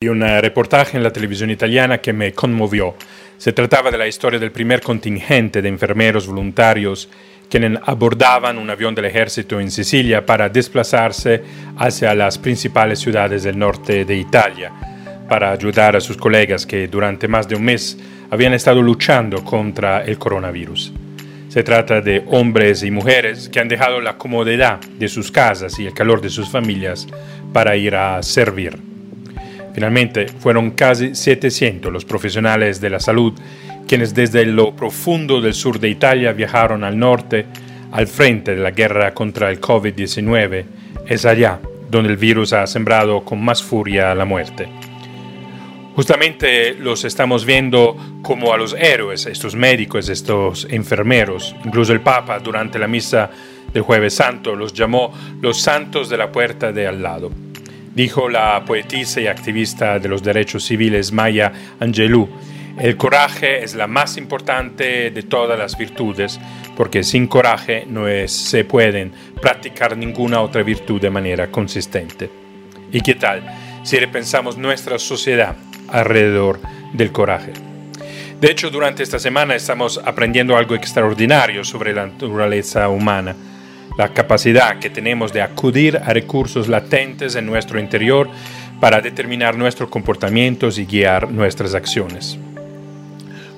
Y un reportaje en la televisión italiana que me conmovió. Se trataba de la historia del primer contingente de enfermeros voluntarios quienes abordaban un avión del ejército en Sicilia para desplazarse hacia las principales ciudades del norte de Italia, para ayudar a sus colegas que durante más de un mes habían estado luchando contra el coronavirus. Se trata de hombres y mujeres que han dejado la comodidad de sus casas y el calor de sus familias para ir a servir. Finalmente, fueron casi 700 los profesionales de la salud quienes desde lo profundo del sur de Italia viajaron al norte, al frente de la guerra contra el COVID-19. Es allá donde el virus ha sembrado con más furia la muerte. Justamente los estamos viendo como a los héroes, estos médicos, estos enfermeros. Incluso el Papa durante la misa del jueves santo los llamó los santos de la puerta de al lado dijo la poetisa y activista de los derechos civiles Maya Angelou. El coraje es la más importante de todas las virtudes, porque sin coraje no se pueden practicar ninguna otra virtud de manera consistente. ¿Y qué tal si repensamos nuestra sociedad alrededor del coraje? De hecho, durante esta semana estamos aprendiendo algo extraordinario sobre la naturaleza humana la capacidad que tenemos de acudir a recursos latentes en nuestro interior para determinar nuestros comportamientos y guiar nuestras acciones.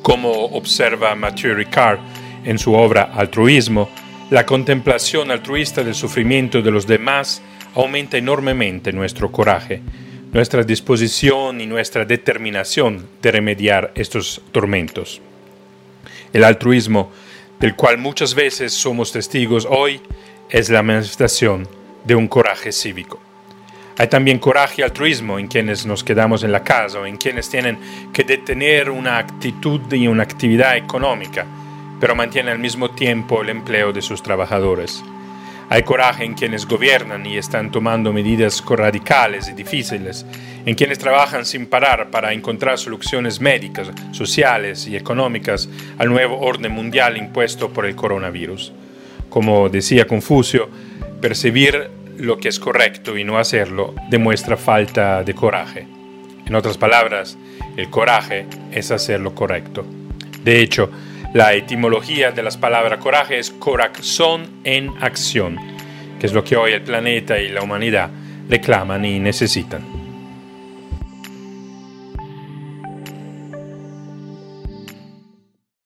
Como observa Mathieu Ricard en su obra Altruismo, la contemplación altruista del sufrimiento de los demás aumenta enormemente nuestro coraje, nuestra disposición y nuestra determinación de remediar estos tormentos. El altruismo, del cual muchas veces somos testigos hoy, es la manifestación de un coraje cívico. Hay también coraje y altruismo en quienes nos quedamos en la casa o en quienes tienen que detener una actitud y una actividad económica, pero mantienen al mismo tiempo el empleo de sus trabajadores. Hay coraje en quienes gobiernan y están tomando medidas radicales y difíciles, en quienes trabajan sin parar para encontrar soluciones médicas, sociales y económicas al nuevo orden mundial impuesto por el coronavirus. Como decía Confucio, percibir lo que es correcto y no hacerlo demuestra falta de coraje. En otras palabras, el coraje es hacer lo correcto. De hecho, la etimología de las palabras coraje es corazón en acción, que es lo que hoy el planeta y la humanidad reclaman y necesitan.